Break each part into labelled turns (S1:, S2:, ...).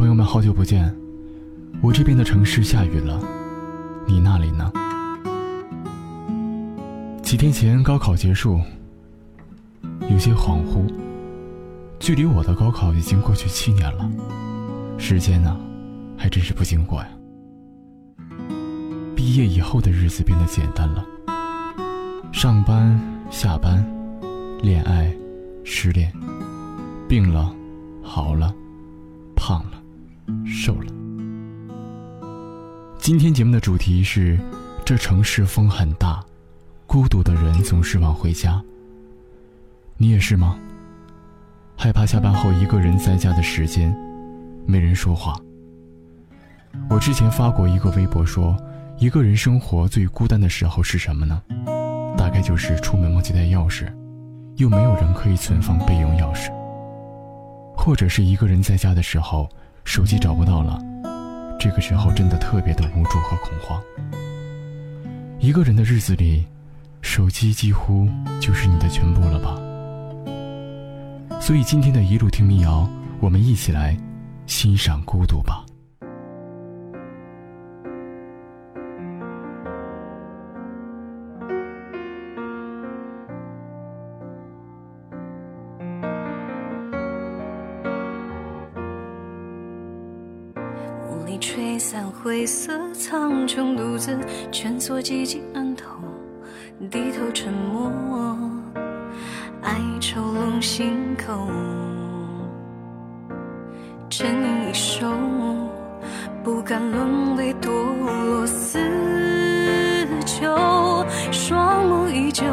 S1: 朋友们，好久不见！我这边的城市下雨了，你那里呢？几天前高考结束，有些恍惚。距离我的高考已经过去七年了，时间呢，还真是不经过呀。毕业以后的日子变得简单了，上班、下班，恋爱、失恋，病了，好了，胖了，瘦了。今天节目的主题是：这城市风很大，孤独的人总是晚回家。你也是吗？害怕下班后一个人在家的时间，没人说话。我之前发过一个微博说。一个人生活最孤单的时候是什么呢？大概就是出门忘记带钥匙，又没有人可以存放备用钥匙；或者是一个人在家的时候，手机找不到了，这个时候真的特别的无助和恐慌。一个人的日子里，手机几乎就是你的全部了吧？所以今天的一路听民谣，我们一起来欣赏孤独吧。
S2: 苍穹，独自蜷缩寂静暗头，低头沉默，哀愁笼心口，沉吟一首，不敢沦为堕落死囚，双目依旧。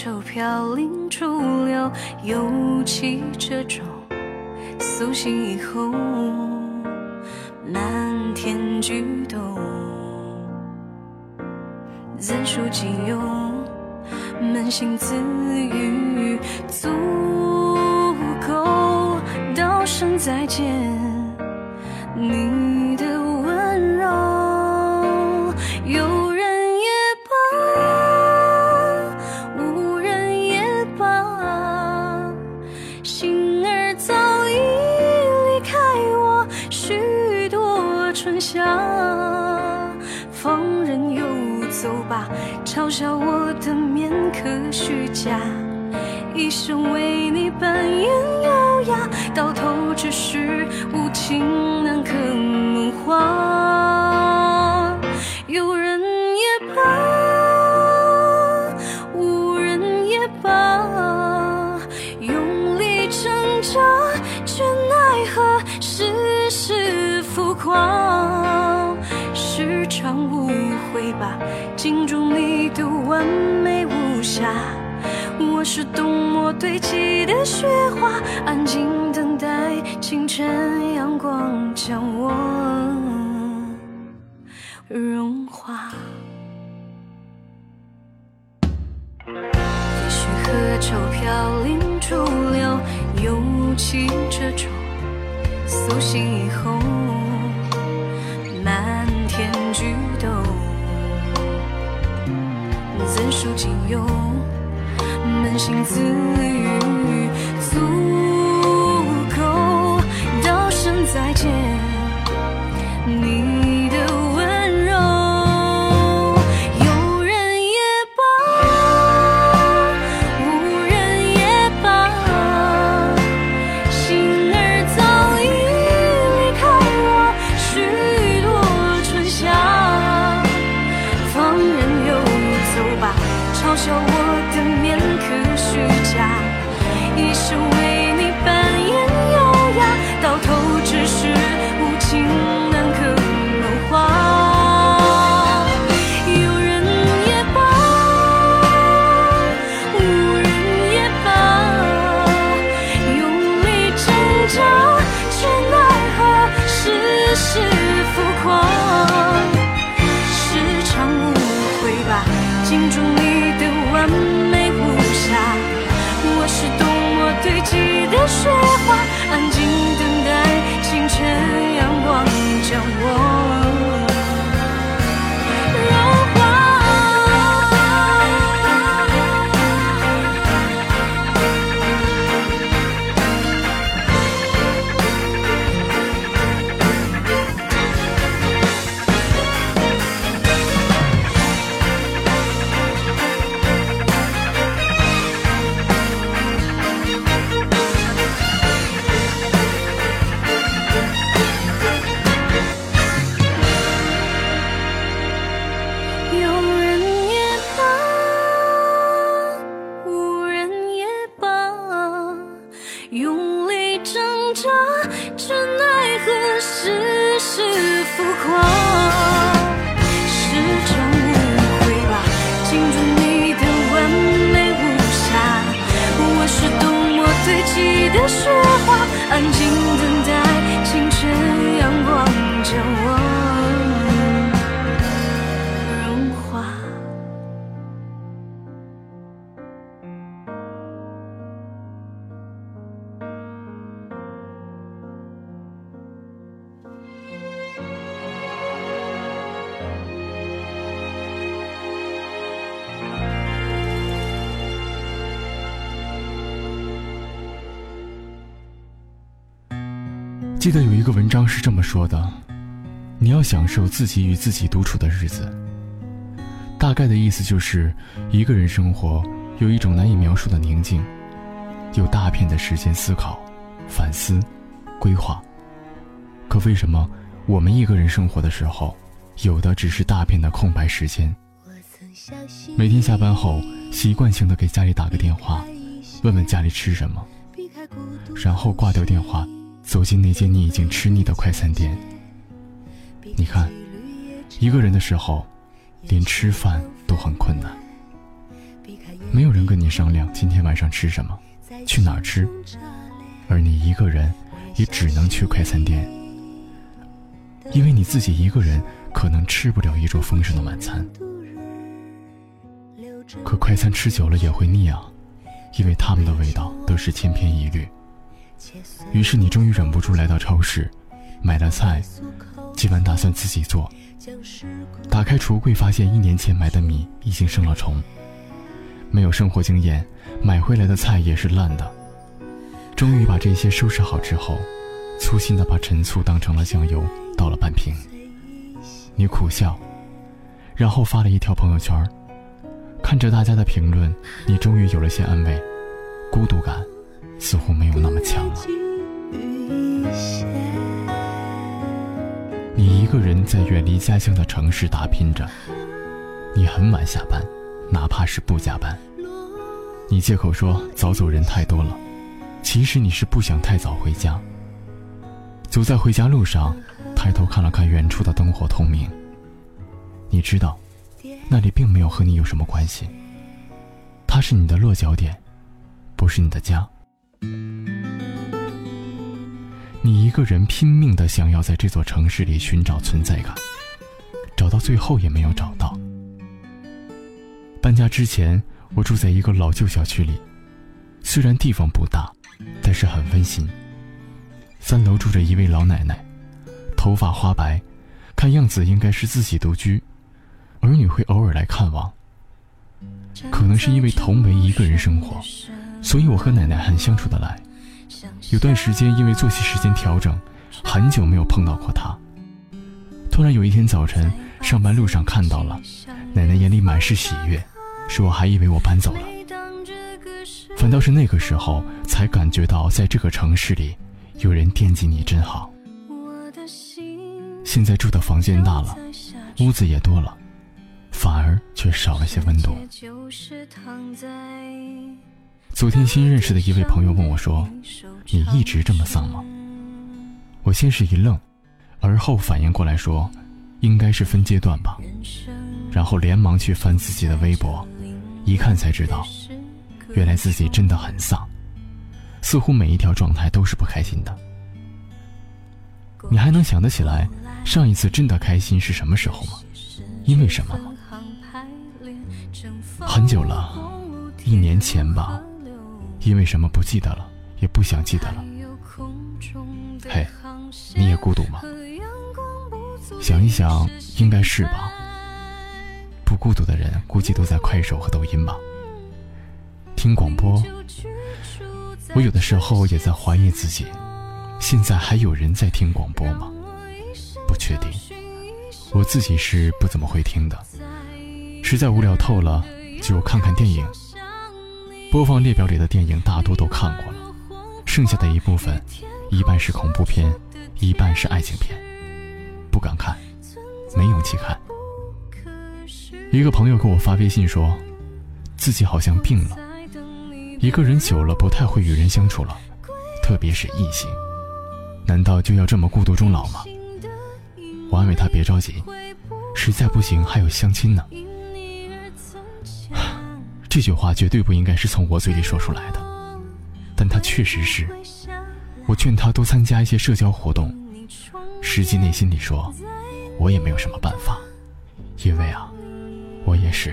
S2: 河舟飘零逐流，尤其这种苏醒以后，漫天举动，怎数仅有扪心自语足够道声再见，你。虚假，一生为冬末堆积的雪花，安静等待清晨阳光将我融化。也许河舟飘零逐流，又起这种苏醒以后，漫天举斗。怎数仅有扪心自语，
S1: 记得有一个文章是这么说的：你要享受自己与自己独处的日子。大概的意思就是，一个人生活有一种难以描述的宁静，有大片的时间思考、反思、规划。可为什么我们一个人生活的时候，有的只是大片的空白时间？每天下班后，习惯性的给家里打个电话，问问家里吃什么，然后挂掉电话，走进那间你已经吃腻的快餐店。你看，一个人的时候，连吃饭都很困难，没有人跟你商量今天晚上吃什么，去哪儿吃，而你一个人也只能去快餐店，因为你自己一个人可能吃不了一桌丰盛的晚餐。可快餐吃久了也会腻啊，因为他们的味道都是千篇一律。于是你终于忍不住来到超市，买了菜，今晚打算自己做。打开橱柜，发现一年前买的米已经生了虫。没有生活经验，买回来的菜也是烂的。终于把这些收拾好之后，粗心的把陈醋当成了酱油，倒了半瓶。你苦笑，然后发了一条朋友圈看着大家的评论，你终于有了些安慰，孤独感似乎没有那么强了。你一个人在远离家乡的城市打拼着，你很晚下班，哪怕是不加班。你借口说早走人太多了，其实你是不想太早回家。走在回家路上，抬头看了看远处的灯火通明，你知道。那里并没有和你有什么关系，它是你的落脚点，不是你的家。你一个人拼命的想要在这座城市里寻找存在感，找到最后也没有找到。搬家之前，我住在一个老旧小区里，虽然地方不大，但是很温馨。三楼住着一位老奶奶，头发花白，看样子应该是自己独居。儿女会偶尔来看望，可能是因为同为一个人生活，所以我和奶奶很相处得来。有段时间因为作息时间调整，很久没有碰到过她。突然有一天早晨上班路上看到了，奶奶眼里满是喜悦，说我还以为我搬走了。反倒是那个时候才感觉到，在这个城市里，有人惦记你真好。现在住的房间大了，屋子也多了。反而却少了些温度。昨天新认识的一位朋友问我说：“你一直这么丧吗？”我先是一愣，而后反应过来说：“应该是分阶段吧。”然后连忙去翻自己的微博，一看才知道，原来自己真的很丧，似乎每一条状态都是不开心的。你还能想得起来上一次真的开心是什么时候吗？因为什么吗？很久了，一年前吧，因为什么不记得了，也不想记得了。嘿，你也孤独吗？想一想，应该是吧。不孤独的人，估计都在快手和抖音吧。听广播，我有的时候也在怀疑自己，现在还有人在听广播吗？不确定，我自己是不怎么会听的，实在无聊透了。就看看电影，播放列表里的电影大多都看过了，剩下的一部分，一半是恐怖片，一半是爱情片，不敢看，没勇气看。一个朋友给我发微信说，自己好像病了，一个人久了不太会与人相处了，特别是异性，难道就要这么孤独终老吗？我安慰他别着急，实在不行还有相亲呢。这句话绝对不应该是从我嘴里说出来的，但他确实是。我劝他多参加一些社交活动，实际内心里说，我也没有什么办法，因为啊，我也是。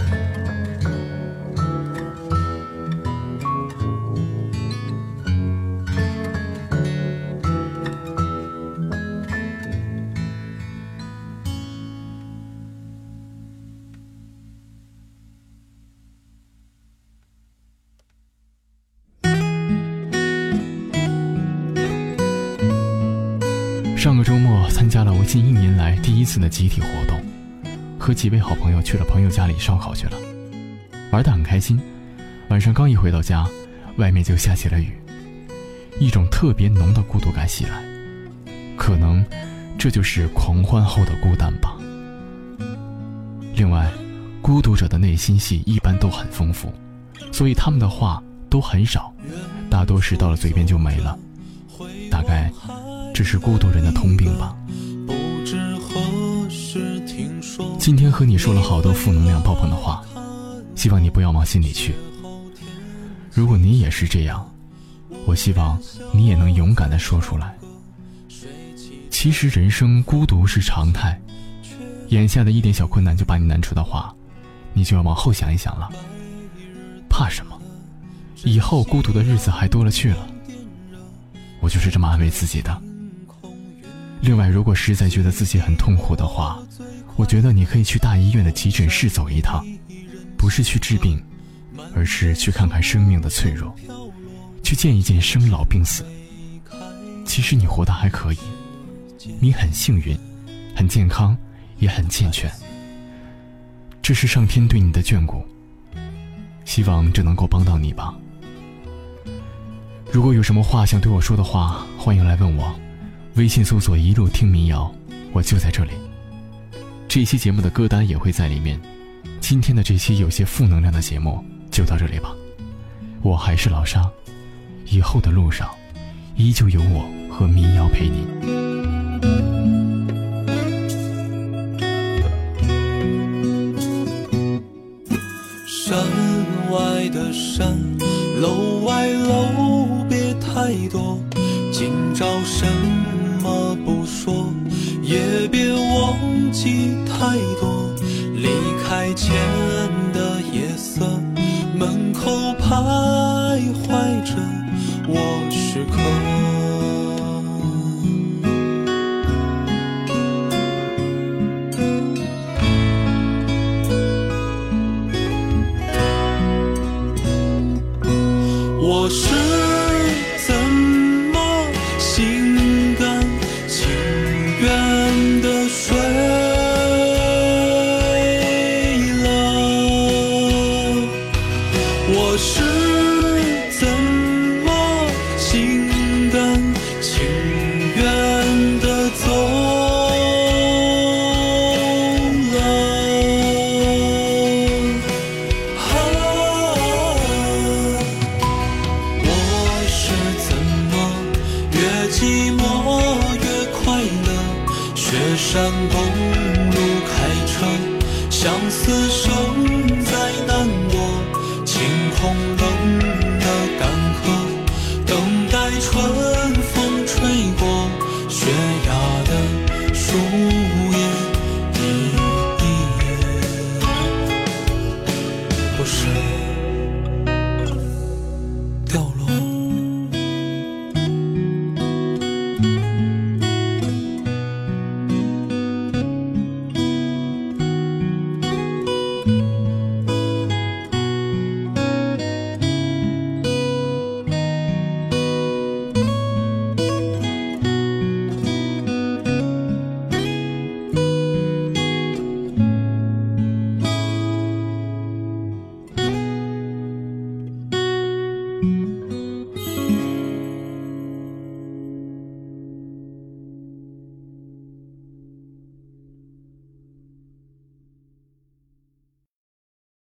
S1: 上个周末参加了我近一年来第一次的集体活动，和几位好朋友去了朋友家里烧烤去了，玩得很开心。晚上刚一回到家，外面就下起了雨，一种特别浓的孤独感袭来。可能这就是狂欢后的孤单吧。另外，孤独者的内心戏一般都很丰富，所以他们的话都很少，大多是到了嘴边就没了。这是孤独人的通病吧。今天和你说了好多负能量爆棚的话，希望你不要往心里去。如果你也是这样，我希望你也能勇敢的说出来。其实人生孤独是常态，眼下的一点小困难就把你难处的话，你就要往后想一想了。怕什么？以后孤独的日子还多了去了。我就是这么安慰自己的。另外，如果实在觉得自己很痛苦的话，我觉得你可以去大医院的急诊室走一趟，不是去治病，而是去看看生命的脆弱，去见一见生老病死。其实你活得还可以，你很幸运，很健康，也很健全。这是上天对你的眷顾，希望这能够帮到你吧。如果有什么话想对我说的话，欢迎来问我。微信搜索“一路听民谣”，我就在这里。这期节目的歌单也会在里面。今天的这期有些负能量的节目就到这里吧。我还是老沙，以后的路上，依旧有我和民谣陪你。
S3: 山外的山，楼外楼，别太多。今朝山是寂寞越快乐？雪山公路开车，相思守